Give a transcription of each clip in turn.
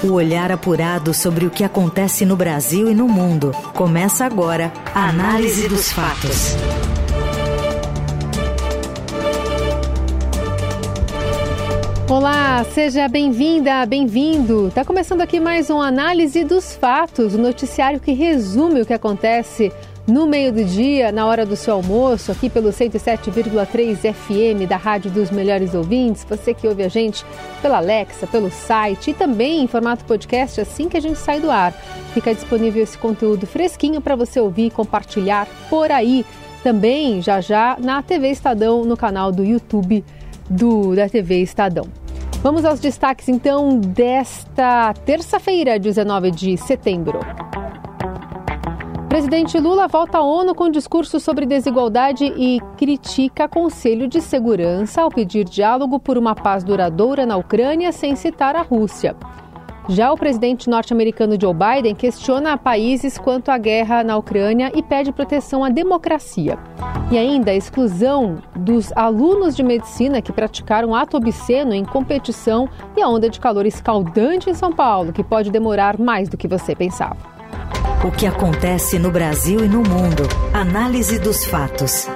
O olhar apurado sobre o que acontece no Brasil e no mundo. Começa agora a Análise dos Fatos. Olá, seja bem-vinda, bem-vindo. Tá começando aqui mais um Análise dos Fatos, o um noticiário que resume o que acontece no meio do dia, na hora do seu almoço, aqui pelo 107,3 FM da Rádio dos Melhores Ouvintes. Você que ouve a gente pela Alexa, pelo site e também em formato podcast assim que a gente sai do ar. Fica disponível esse conteúdo fresquinho para você ouvir e compartilhar por aí. Também já já na TV Estadão, no canal do YouTube do, da TV Estadão. Vamos aos destaques então desta terça-feira, 19 de setembro. Presidente Lula volta à ONU com discurso sobre desigualdade e critica Conselho de Segurança ao pedir diálogo por uma paz duradoura na Ucrânia sem citar a Rússia. Já o presidente norte-americano Joe Biden questiona países quanto à guerra na Ucrânia e pede proteção à democracia. E ainda a exclusão dos alunos de medicina que praticaram ato obsceno em competição e a onda de calor escaldante em São Paulo, que pode demorar mais do que você pensava. O que acontece no Brasil e no mundo. Análise dos fatos.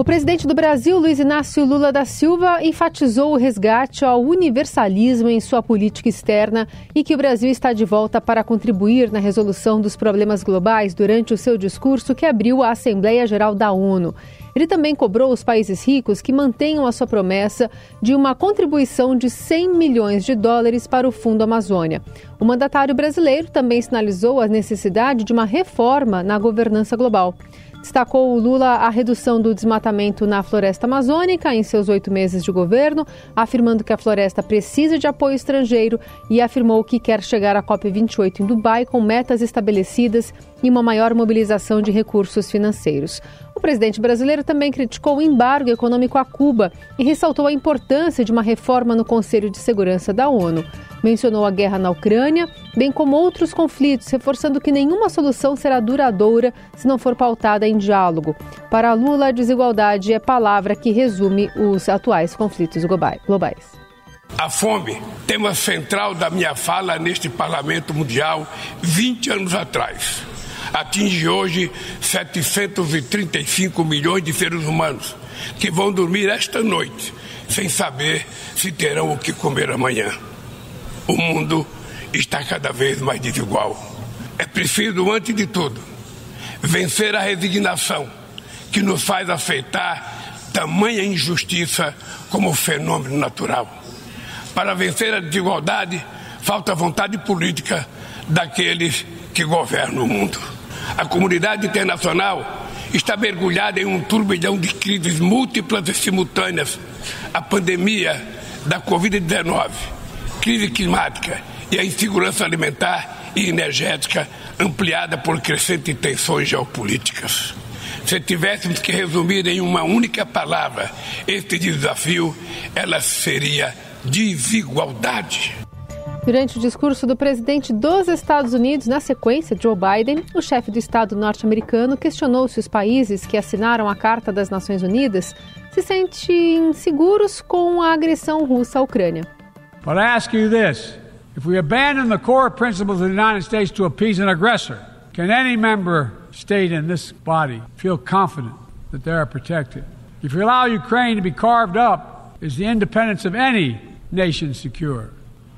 O presidente do Brasil, Luiz Inácio Lula da Silva, enfatizou o resgate ao universalismo em sua política externa e que o Brasil está de volta para contribuir na resolução dos problemas globais durante o seu discurso que abriu a Assembleia Geral da ONU. Ele também cobrou os países ricos que mantenham a sua promessa de uma contribuição de 100 milhões de dólares para o Fundo Amazônia. O mandatário brasileiro também sinalizou a necessidade de uma reforma na governança global. Destacou o Lula a redução do desmatamento na floresta amazônica em seus oito meses de governo, afirmando que a floresta precisa de apoio estrangeiro e afirmou que quer chegar à COP28 em Dubai com metas estabelecidas e uma maior mobilização de recursos financeiros. O presidente brasileiro também criticou o embargo econômico a Cuba e ressaltou a importância de uma reforma no Conselho de Segurança da ONU. Mencionou a guerra na Ucrânia, bem como outros conflitos, reforçando que nenhuma solução será duradoura se não for pautada em diálogo. Para Lula, a desigualdade é palavra que resume os atuais conflitos globais. A fome, tema central da minha fala neste Parlamento Mundial 20 anos atrás atinge hoje 735 milhões de seres humanos que vão dormir esta noite sem saber se terão o que comer amanhã. O mundo está cada vez mais desigual. É preciso, antes de tudo, vencer a resignação que nos faz aceitar tamanha injustiça como fenômeno natural. Para vencer a desigualdade, falta vontade política daqueles que governam o mundo. A comunidade internacional está mergulhada em um turbilhão de crises múltiplas e simultâneas. A pandemia da Covid-19, crise climática e a insegurança alimentar e energética ampliada por crescentes tensões geopolíticas. Se tivéssemos que resumir em uma única palavra este desafio, ela seria desigualdade. Durante o discurso do presidente dos Estados Unidos, na sequência, Joe Biden, o chefe do Estado norte-americano questionou se os países que assinaram a Carta das Nações Unidas se sentem seguros com a agressão russa à Ucrânia. But I ask you this: if we abandon the core principles of the United States to appease an aggressor, can any member state in this body feel confident that they are protected? If you allow Ukraine to be carved up, is the independence of any nation secure?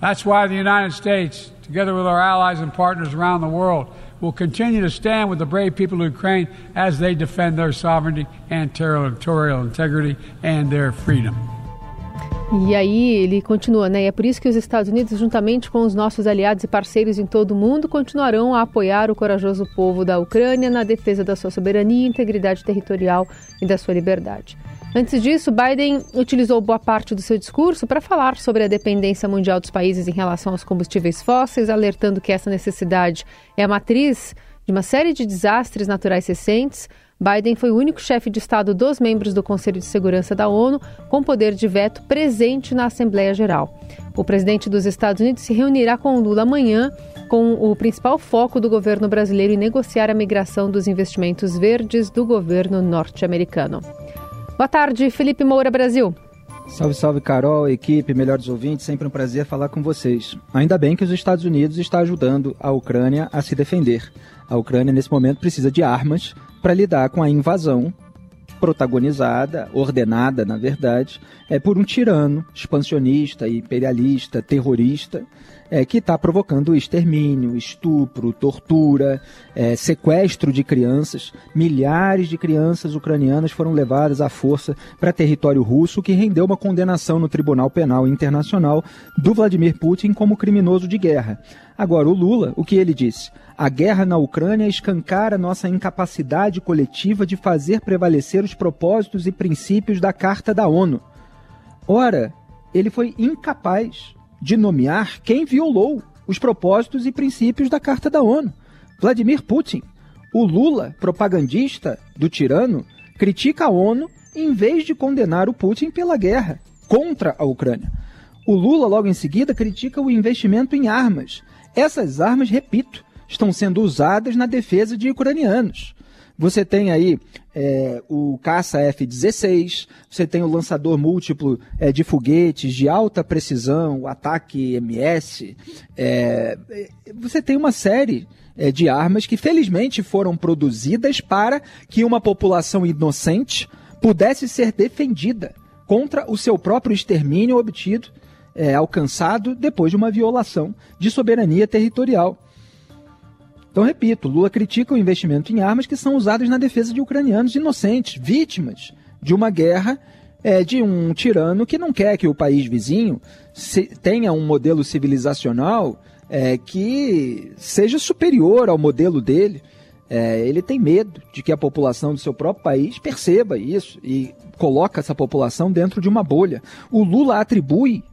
That's why the United States, together with our allies and partners around the world, will continue to stand with the brave people of Ukraine as they defend their sovereignty and territorial integrity and their freedom. E aí ele continua, né? E é por isso que os Estados Unidos, juntamente com os nossos aliados e parceiros em todo o mundo, continuarão a apoiar o corajoso povo da Ucrânia na defesa da sua soberania, integridade territorial e da sua liberdade. Antes disso, Biden utilizou boa parte do seu discurso para falar sobre a dependência mundial dos países em relação aos combustíveis fósseis, alertando que essa necessidade é a matriz de uma série de desastres naturais recentes. Biden foi o único chefe de Estado dos membros do Conselho de Segurança da ONU com poder de veto presente na Assembleia Geral. O presidente dos Estados Unidos se reunirá com Lula amanhã, com o principal foco do governo brasileiro em negociar a migração dos investimentos verdes do governo norte-americano. Boa tarde, Felipe Moura Brasil. Salve, salve, Carol, equipe, melhores ouvintes, sempre um prazer falar com vocês. Ainda bem que os Estados Unidos está ajudando a Ucrânia a se defender. A Ucrânia, nesse momento, precisa de armas para lidar com a invasão protagonizada, ordenada, na verdade, é por um tirano expansionista, imperialista, terrorista, é, que está provocando extermínio, estupro, tortura, é, sequestro de crianças. Milhares de crianças ucranianas foram levadas à força para território russo, que rendeu uma condenação no Tribunal Penal Internacional do Vladimir Putin como criminoso de guerra. Agora, o Lula, o que ele disse? A guerra na Ucrânia escancara nossa incapacidade coletiva de fazer prevalecer os propósitos e princípios da Carta da ONU. Ora, ele foi incapaz de nomear quem violou os propósitos e princípios da Carta da ONU. Vladimir Putin. O Lula, propagandista do tirano, critica a ONU em vez de condenar o Putin pela guerra contra a Ucrânia. O Lula, logo em seguida, critica o investimento em armas. Essas armas, repito, estão sendo usadas na defesa de ucranianos. Você tem aí é, o caça F-16, você tem o lançador múltiplo é, de foguetes de alta precisão, o ataque MS. É, você tem uma série é, de armas que felizmente foram produzidas para que uma população inocente pudesse ser defendida contra o seu próprio extermínio obtido, é, alcançado depois de uma violação de soberania territorial. Então, repito, Lula critica o investimento em armas que são usadas na defesa de ucranianos inocentes, vítimas de uma guerra é, de um tirano que não quer que o país vizinho se, tenha um modelo civilizacional é, que seja superior ao modelo dele. É, ele tem medo de que a população do seu próprio país perceba isso e coloca essa população dentro de uma bolha. O Lula atribui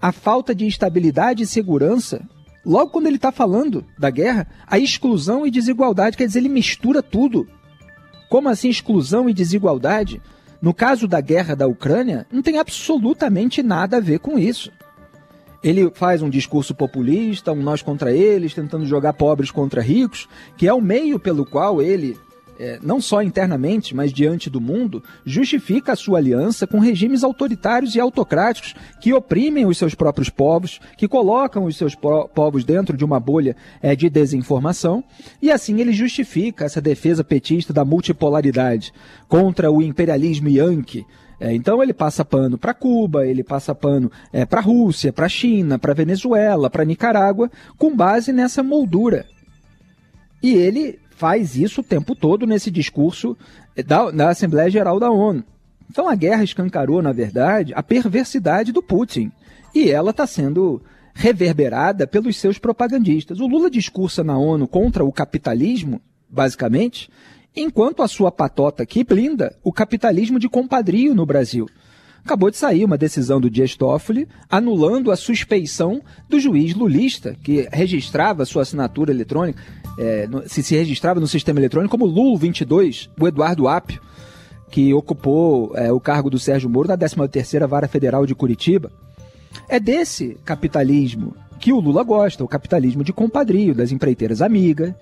a falta de estabilidade e segurança logo quando ele está falando da guerra, a exclusão e desigualdade, quer dizer, ele mistura tudo. Como assim exclusão e desigualdade? No caso da guerra da Ucrânia, não tem absolutamente nada a ver com isso. Ele faz um discurso populista, um nós contra eles, tentando jogar pobres contra ricos, que é o meio pelo qual ele é, não só internamente, mas diante do mundo, justifica a sua aliança com regimes autoritários e autocráticos que oprimem os seus próprios povos, que colocam os seus povos dentro de uma bolha é, de desinformação, e assim ele justifica essa defesa petista da multipolaridade contra o imperialismo yankee. É, então ele passa pano para Cuba, ele passa pano é, para Rússia, para China, para Venezuela, para Nicarágua, com base nessa moldura. E ele faz isso o tempo todo nesse discurso da, da Assembleia Geral da ONU. Então a guerra escancarou, na verdade, a perversidade do Putin. E ela está sendo reverberada pelos seus propagandistas. O Lula discursa na ONU contra o capitalismo, basicamente, enquanto a sua patota aqui blinda o capitalismo de compadrio no Brasil. Acabou de sair uma decisão do Dias Toffoli anulando a suspeição do juiz lulista, que registrava sua assinatura eletrônica, é, se, se registrava no sistema eletrônico como Lul 22, o Eduardo Apio, que ocupou é, o cargo do Sérgio Moro na 13ª Vara Federal de Curitiba. É desse capitalismo que o Lula gosta, o capitalismo de compadrio, das empreiteiras amigas,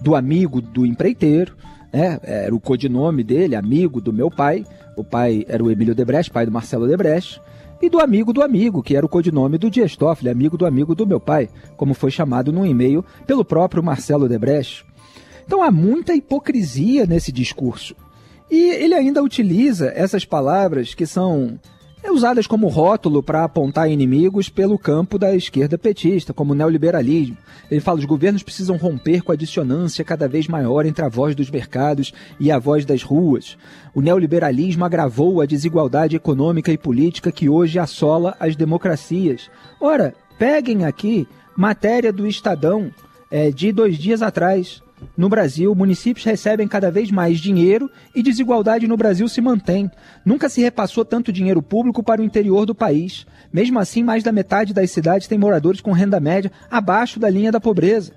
do amigo do empreiteiro, né? Era o codinome dele, amigo do meu pai. O pai era o Emílio Debrecht, pai do Marcelo Debrecht. E do amigo do amigo, que era o codinome do Dias Toffoli, amigo do amigo do meu pai, como foi chamado num e-mail pelo próprio Marcelo Debrecht. Então há muita hipocrisia nesse discurso. E ele ainda utiliza essas palavras que são usadas como rótulo para apontar inimigos pelo campo da esquerda petista, como neoliberalismo. Ele fala os governos precisam romper com a dissonância cada vez maior entre a voz dos mercados e a voz das ruas. O neoliberalismo agravou a desigualdade econômica e política que hoje assola as democracias. Ora, peguem aqui matéria do Estadão é, de dois dias atrás. No Brasil, municípios recebem cada vez mais dinheiro e desigualdade no Brasil se mantém. Nunca se repassou tanto dinheiro público para o interior do país. Mesmo assim, mais da metade das cidades tem moradores com renda média abaixo da linha da pobreza.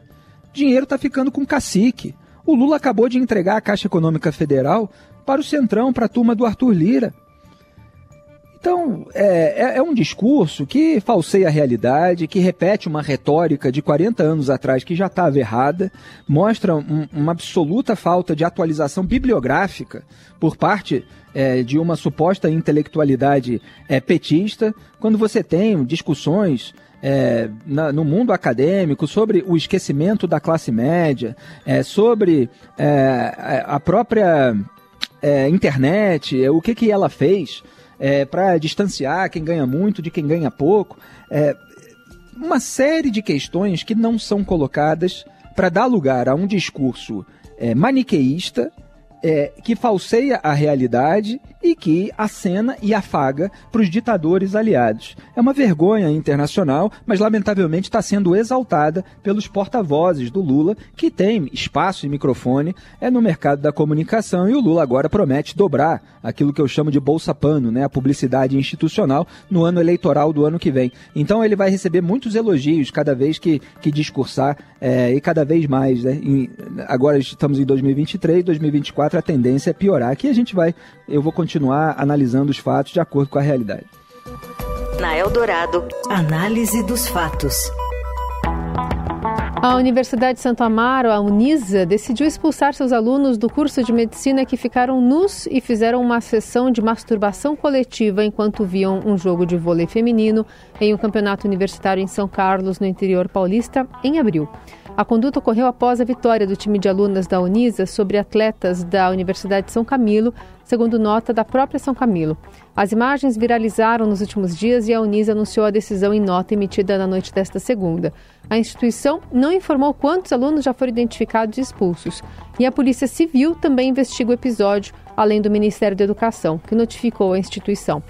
Dinheiro está ficando com cacique. O Lula acabou de entregar a Caixa Econômica Federal para o Centrão, para a turma do Arthur Lira. Então, é, é, é, um discurso que falseia a realidade, que repete uma retórica de 40 anos atrás que já estava errada, mostra um, uma absoluta falta de atualização bibliográfica por parte é, de uma suposta intelectualidade é, petista, quando você tem discussões é, na, no mundo acadêmico sobre o esquecimento da classe média, é, sobre é, a própria é, internet, o que, que ela fez é, para distanciar quem ganha muito de quem ganha pouco. É, uma série de questões que não são colocadas para dar lugar a um discurso é, maniqueísta é, que falseia a realidade e que acena e afaga para os ditadores aliados. É uma vergonha internacional, mas lamentavelmente está sendo exaltada pelos porta-vozes do Lula, que tem espaço e microfone é no mercado da comunicação, e o Lula agora promete dobrar aquilo que eu chamo de bolsa pano, né, a publicidade institucional, no ano eleitoral do ano que vem. Então ele vai receber muitos elogios cada vez que, que discursar é, e cada vez mais. Né? Em, agora estamos em 2023, 2024 a tendência é piorar. Aqui a gente vai, eu vou continuar analisando os fatos de acordo com a realidade. Na Eldorado, análise dos fatos. A Universidade de Santo Amaro, a Unisa, decidiu expulsar seus alunos do curso de medicina que ficaram nus e fizeram uma sessão de masturbação coletiva enquanto viam um jogo de vôlei feminino em um campeonato universitário em São Carlos, no interior paulista, em abril. A conduta ocorreu após a vitória do time de alunas da Unisa sobre atletas da Universidade de São Camilo, segundo nota da própria São Camilo. As imagens viralizaram nos últimos dias e a Unisa anunciou a decisão em nota emitida na noite desta segunda. A instituição não informou quantos alunos já foram identificados e expulsos. E a Polícia Civil também investiga o episódio, além do Ministério da Educação, que notificou a instituição.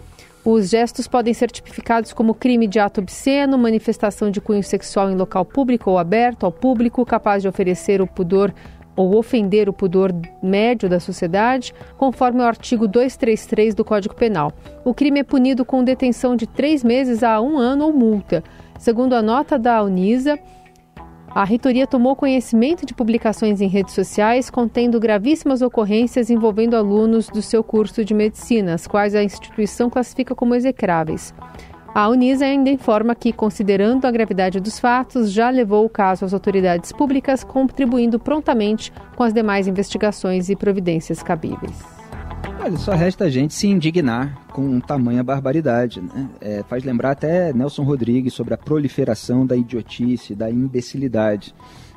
Os gestos podem ser tipificados como crime de ato obsceno, manifestação de cunho sexual em local público ou aberto ao público, capaz de oferecer o pudor ou ofender o pudor médio da sociedade, conforme o artigo 233 do Código Penal. O crime é punido com detenção de três meses a um ano ou multa. Segundo a nota da Unisa, a reitoria tomou conhecimento de publicações em redes sociais contendo gravíssimas ocorrências envolvendo alunos do seu curso de medicina, as quais a instituição classifica como execráveis. A Unisa ainda informa que, considerando a gravidade dos fatos, já levou o caso às autoridades públicas, contribuindo prontamente com as demais investigações e providências cabíveis. Olha, só resta a gente se indignar com tamanha barbaridade. Né? É, faz lembrar até Nelson Rodrigues sobre a proliferação da idiotice, da imbecilidade.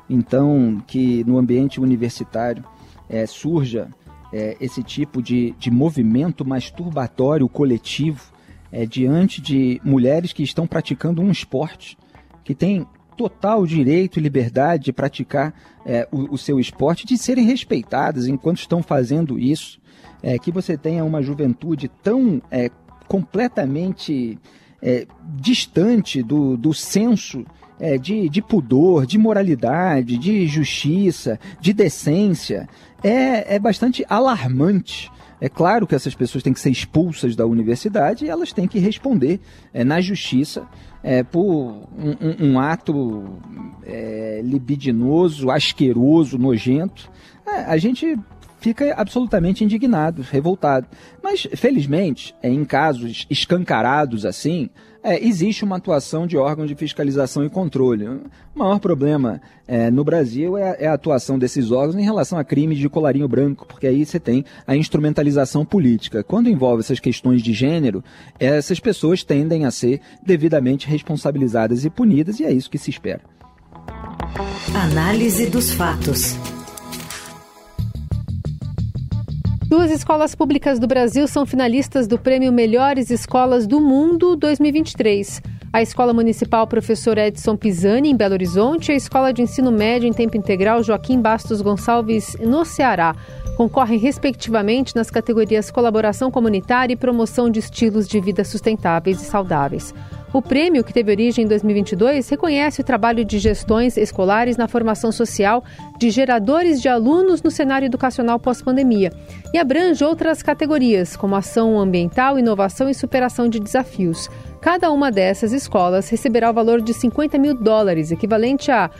Então, que no ambiente universitário é, surja é, esse tipo de, de movimento masturbatório coletivo é, diante de mulheres que estão praticando um esporte, que tem total direito e liberdade de praticar é, o, o seu esporte, de serem respeitadas enquanto estão fazendo isso é, que você tenha uma juventude tão é, completamente é, distante do, do senso é, de, de pudor, de moralidade, de justiça, de decência, é, é bastante alarmante. É claro que essas pessoas têm que ser expulsas da universidade e elas têm que responder é, na justiça é, por um, um, um ato é, libidinoso, asqueroso, nojento. É, a gente fica absolutamente indignado, revoltado. Mas, felizmente, em casos escancarados assim, é, existe uma atuação de órgãos de fiscalização e controle. O maior problema é, no Brasil é, é, a atuação desses órgãos em relação a crimes de colarinho branco, porque aí você tem a instrumentalização política. Quando envolve essas questões de gênero, essas pessoas tendem a ser devidamente responsabilizadas e punidas, e é isso que se espera. Análise dos fatos. Duas escolas públicas do Brasil são finalistas do Prêmio Melhores Escolas do Mundo 2023. A Escola Municipal Professor Edson Pisani, em Belo Horizonte, e a Escola de Ensino Médio em Tempo Integral Joaquim Bastos Gonçalves, no Ceará. Concorrem, respectivamente, nas categorias Colaboração Comunitária e Promoção de Estilos de Vida Sustentáveis e Saudáveis. O prêmio, que teve origem em 2022, reconhece o trabalho de gestões escolares na formação social de geradores de alunos no cenário educacional pós-pandemia e abrange outras categorias, como ação ambiental, inovação e superação de desafios. Cada uma dessas escolas receberá o valor de 50 mil dólares, equivalente a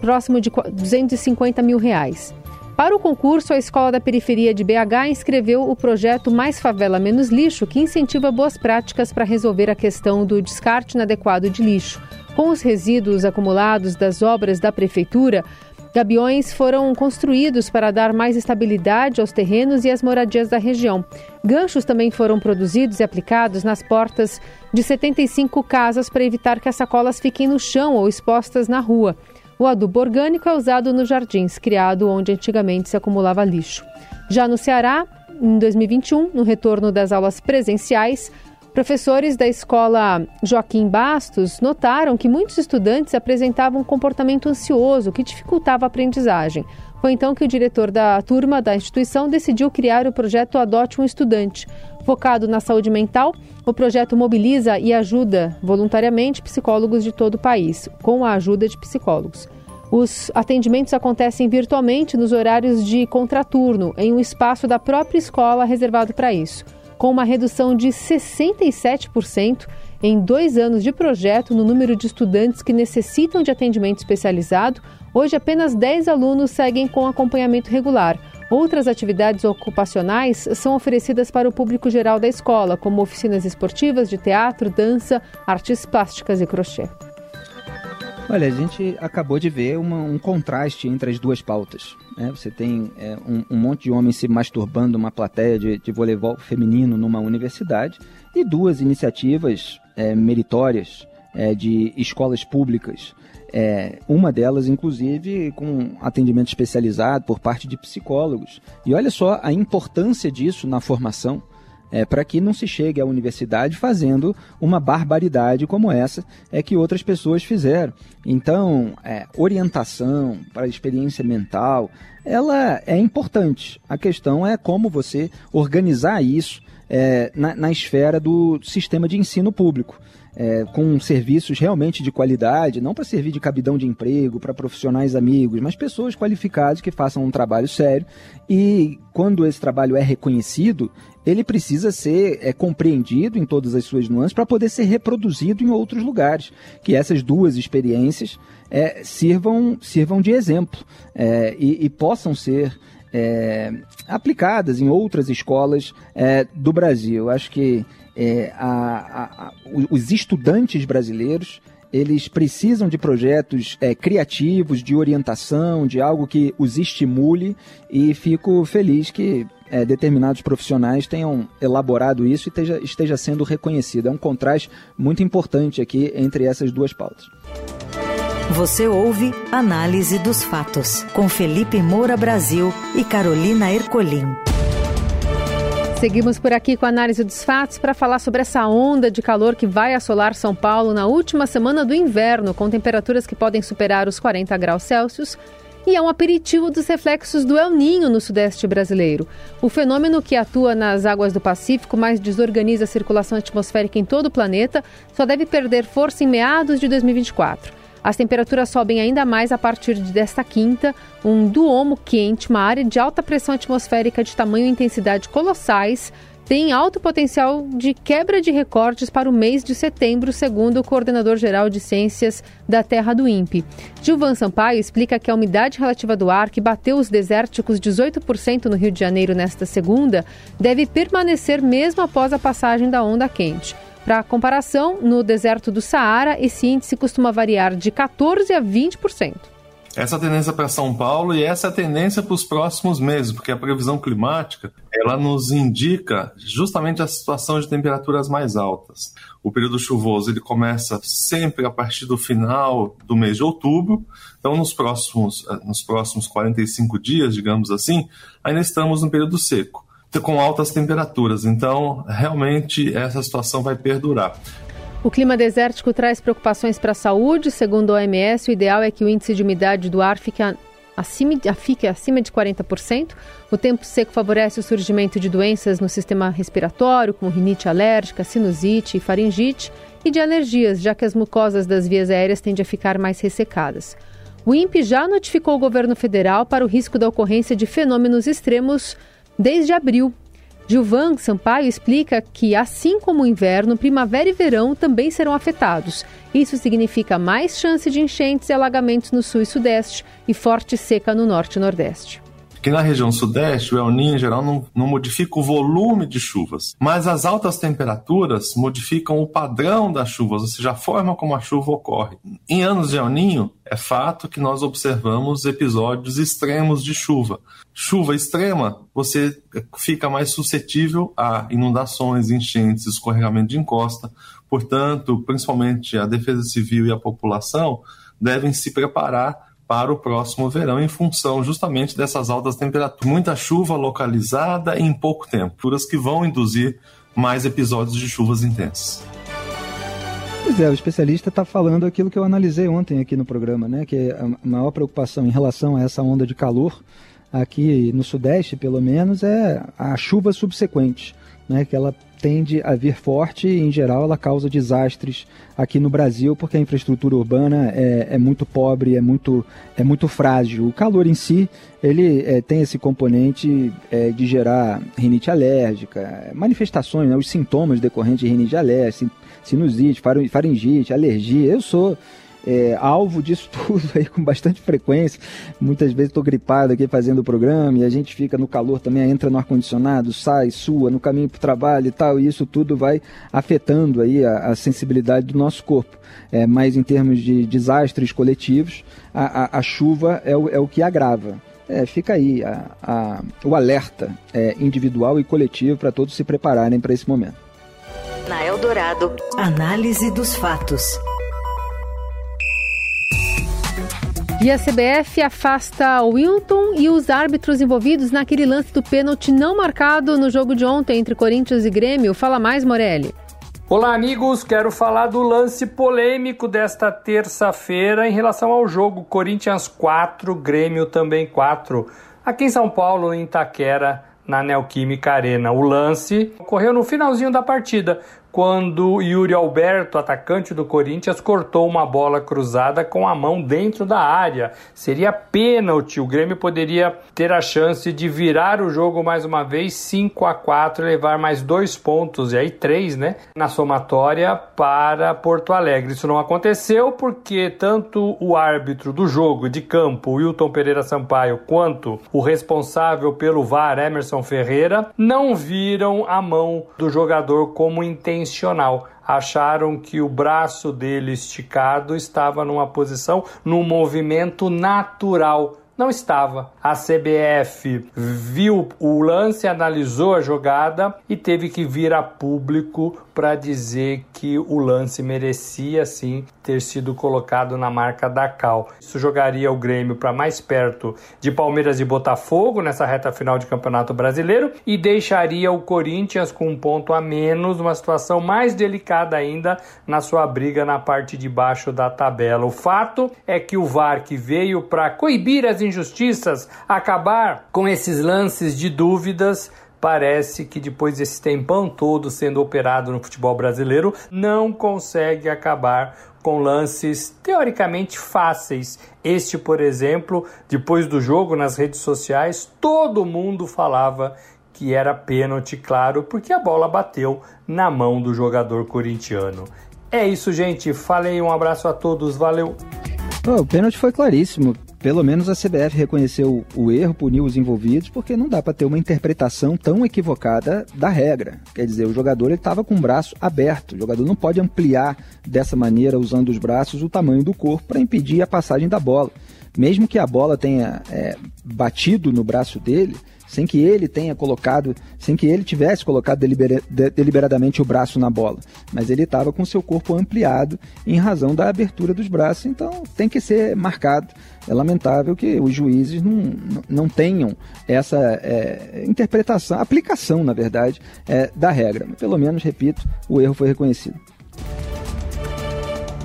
próximo de 250 mil reais. Para o concurso, a Escola da Periferia de BH inscreveu o projeto Mais Favela Menos Lixo, que incentiva boas práticas para resolver a questão do descarte inadequado de lixo. Com os resíduos acumulados das obras da Prefeitura, Gabiões foram construídos para dar mais estabilidade aos terrenos e às moradias da região. Ganchos também foram produzidos e aplicados nas portas de 75 casas para evitar que as sacolas fiquem no chão ou expostas na rua. O adubo orgânico é usado nos jardins, criado onde antigamente se acumulava lixo. Já no Ceará, em 2021, no retorno das aulas presenciais, professores da escola Joaquim Bastos notaram que muitos estudantes apresentavam um comportamento ansioso que dificultava a aprendizagem. Foi então que o diretor da turma da instituição decidiu criar o projeto Adote um Estudante. Focado na saúde mental, o projeto mobiliza e ajuda voluntariamente psicólogos de todo o país, com a ajuda de psicólogos. Os atendimentos acontecem virtualmente nos horários de contraturno, em um espaço da própria escola reservado para isso, com uma redução de 67% em dois anos de projeto no número de estudantes que necessitam de atendimento especializado. Hoje, apenas 10 alunos seguem com acompanhamento regular. Outras atividades ocupacionais são oferecidas para o público geral da escola, como oficinas esportivas de teatro, dança, artes plásticas e crochê. Olha, a gente acabou de ver uma, um contraste entre as duas pautas. Né? Você tem é, um, um, monte de homens se masturbando uma plateia de, de voleibol feminino numa universidade e duas iniciativas é, meritórias é, de escolas públicas é, uma delas, inclusive, com atendimento especializado por parte de psicólogos. E olha só a importância disso na formação. É, para que não se chegue à universidade fazendo uma barbaridade como essa é que outras pessoas fizeram. Então, é, orientação para experiência mental, ela é importante. A questão é como você organizar isso é, na, na esfera do sistema de ensino público é, com serviços realmente de qualidade, não para servir de cabidão de emprego, para profissionais amigos, mas pessoas qualificadas que façam um trabalho sério. E quando esse trabalho é reconhecido, ele precisa ser é, compreendido em todas as suas nuances para poder ser reproduzido em outros lugares. Que essas duas experiências é, sirvam, sirvam de exemplo é, e, e, possam ser é, aplicadas em outras escolas é, do Brasil. Acho que é, a, a, a, os estudantes brasileiros eles precisam de projetos é, criativos, de orientação, de algo que os estimule e fico feliz que é, determinados profissionais tenham elaborado isso e esteja, esteja sendo reconhecido. É um contraste muito importante aqui entre essas duas pautas. Você ouve Análise dos Fatos, com Felipe Moura Brasil e Carolina Ercolim. Seguimos por aqui com a análise dos fatos para falar sobre essa onda de calor que vai assolar São Paulo na última semana do inverno, com temperaturas que podem superar os 40 graus Celsius. E é um aperitivo dos reflexos do El Ninho no sudeste brasileiro. O fenômeno que atua nas águas do Pacífico, mas desorganiza a circulação atmosférica em todo o planeta, só deve perder força em meados de 2024. As temperaturas sobem ainda mais a partir desta quinta. Um duomo quente, uma área de alta pressão atmosférica de tamanho e intensidade colossais, tem alto potencial de quebra de recordes para o mês de setembro, segundo o coordenador geral de ciências da Terra do INPE. Gilvan Sampaio explica que a umidade relativa do ar, que bateu os desérticos 18% no Rio de Janeiro nesta segunda, deve permanecer mesmo após a passagem da onda quente. Para comparação, no deserto do Saara, esse índice costuma variar de 14% a 20%. Essa tendência para São Paulo e essa é a tendência para os próximos meses, porque a previsão climática ela nos indica justamente a situação de temperaturas mais altas. O período chuvoso ele começa sempre a partir do final do mês de outubro, então nos próximos, eh, nos próximos 45 dias, digamos assim, ainda estamos no período seco com altas temperaturas. Então, realmente, essa situação vai perdurar. O clima desértico traz preocupações para a saúde. Segundo a OMS, o ideal é que o índice de umidade do ar fique acima, fique acima de 40%. O tempo seco favorece o surgimento de doenças no sistema respiratório, como rinite alérgica, sinusite e faringite, e de alergias, já que as mucosas das vias aéreas tendem a ficar mais ressecadas. O INPE já notificou o governo federal para o risco da ocorrência de fenômenos extremos desde abril. Gilvan Sampaio explica que, assim como o inverno, primavera e verão também serão afetados. Isso significa mais chance de enchentes e alagamentos no sul e sudeste e forte seca no norte e nordeste. Que na região sudeste o El Niño em geral não, não modifica o volume de chuvas, mas as altas temperaturas modificam o padrão das chuvas, ou seja, a forma como a chuva ocorre. Em anos de El Niño, é fato que nós observamos episódios extremos de chuva. Chuva extrema, você fica mais suscetível a inundações, enchentes, escorregamento de encosta. Portanto, principalmente a Defesa Civil e a população devem se preparar para o próximo verão em função justamente dessas altas temperaturas. Muita chuva localizada em pouco tempo, que vão induzir mais episódios de chuvas intensas. Pois é, o especialista está falando aquilo que eu analisei ontem aqui no programa, né? Que a maior preocupação em relação a essa onda de calor aqui no Sudeste, pelo menos, é a chuva subsequente, né? Que ela tende a vir forte e, em geral, ela causa desastres aqui no Brasil, porque a infraestrutura urbana é, é muito pobre, é muito, é muito frágil. O calor em si, ele é, tem esse componente é, de gerar rinite alérgica, manifestações, né, os sintomas decorrentes de rinite alérgica, sinusite, faringite, alergia. Eu sou é, alvo disso tudo aí com bastante frequência. Muitas vezes estou gripado aqui fazendo o programa e a gente fica no calor também, entra no ar-condicionado, sai, sua, no caminho para o trabalho e tal, e isso tudo vai afetando aí a, a sensibilidade do nosso corpo. É, mas em termos de desastres coletivos, a, a, a chuva é o, é o que agrava. É, fica aí a, a, o alerta é, individual e coletivo para todos se prepararem para esse momento. Na Eldorado, análise dos fatos. E a CBF afasta Wilton e os árbitros envolvidos naquele lance do pênalti não marcado no jogo de ontem entre Corinthians e Grêmio. Fala mais, Morelli. Olá, amigos. Quero falar do lance polêmico desta terça-feira em relação ao jogo Corinthians 4, Grêmio também 4. Aqui em São Paulo, em Itaquera, na Neoquímica Arena. O lance ocorreu no finalzinho da partida, quando Yuri Alberto, atacante do Corinthians, cortou uma bola cruzada com a mão dentro da área. Seria pênalti. O Grêmio poderia ter a chance de virar o jogo mais uma vez, 5 a 4 e levar mais dois pontos, e aí três, né? Na somatória para Porto Alegre. Isso não aconteceu porque tanto o árbitro do jogo de campo, Wilton Pereira Sampaio, quanto o responsável pelo VAR, Emerson Ferreira, não viram a mão do jogador como intenção intencional. Acharam que o braço dele esticado estava numa posição, num movimento natural não estava. A CBF viu o lance, analisou a jogada e teve que vir a público para dizer que o lance merecia sim ter sido colocado na marca da Cal. Isso jogaria o Grêmio para mais perto de Palmeiras e Botafogo nessa reta final de Campeonato Brasileiro e deixaria o Corinthians com um ponto a menos, uma situação mais delicada ainda na sua briga na parte de baixo da tabela. O fato é que o VAR que veio para coibir as injustiças, acabar com esses lances de dúvidas, parece que depois desse tempão todo sendo operado no futebol brasileiro, não consegue acabar com lances teoricamente fáceis. Este, por exemplo, depois do jogo nas redes sociais, todo mundo falava que era pênalti, claro, porque a bola bateu na mão do jogador corintiano. É isso, gente. Falei, um abraço a todos, valeu. Oh, o pênalti foi claríssimo pelo menos a CBF reconheceu o erro, puniu os envolvidos, porque não dá para ter uma interpretação tão equivocada da regra. Quer dizer, o jogador estava com o braço aberto. O jogador não pode ampliar dessa maneira, usando os braços, o tamanho do corpo para impedir a passagem da bola. Mesmo que a bola tenha é, batido no braço dele, sem que ele tenha colocado, sem que ele tivesse colocado delibera, de, deliberadamente o braço na bola, mas ele estava com seu corpo ampliado em razão da abertura dos braços, então tem que ser marcado. É lamentável que os juízes não, não tenham essa é, interpretação, aplicação, na verdade, é, da regra. Pelo menos, repito, o erro foi reconhecido.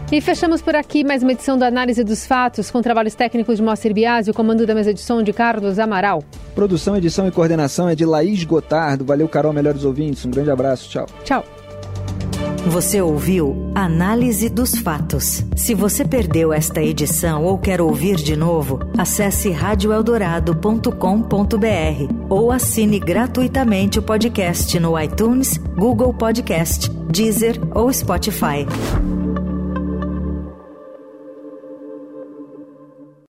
E fechamos por aqui mais uma edição da Análise dos Fatos, com trabalhos técnicos de Moacir Biasi e o comando da mesa de som de Carlos Amaral. Produção, edição e coordenação é de Laís Gotardo. Valeu, Carol, melhores ouvintes. Um grande abraço. Tchau. Tchau. Você ouviu Análise dos Fatos. Se você perdeu esta edição ou quer ouvir de novo, acesse radioeldorado.com.br ou assine gratuitamente o podcast no iTunes, Google Podcast, Deezer ou Spotify.